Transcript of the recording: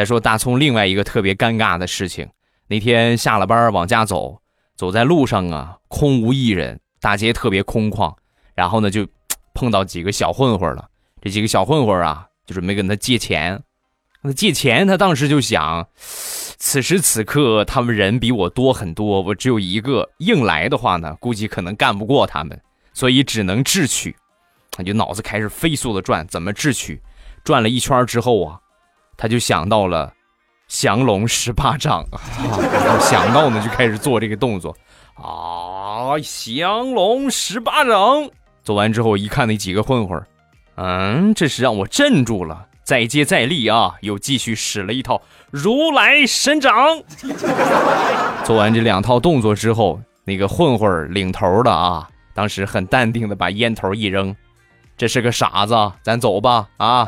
再说大葱另外一个特别尴尬的事情，那天下了班往家走，走在路上啊，空无一人，大街特别空旷，然后呢就 碰到几个小混混了。这几个小混混啊，就准备跟他借钱。那借钱，他当时就想，此时此刻他们人比我多很多，我只有一个，硬来的话呢，估计可能干不过他们，所以只能智取。他就脑子开始飞速的转，怎么智取？转了一圈之后啊。他就想到了降龙十八掌，想到呢就开始做这个动作啊，降龙十八掌。做完之后一看那几个混混，嗯，这是让我镇住了，再接再厉啊，又继续使了一套如来神掌。做完这两套动作之后，那个混混领头的啊，当时很淡定的把烟头一扔，这是个傻子，咱走吧啊。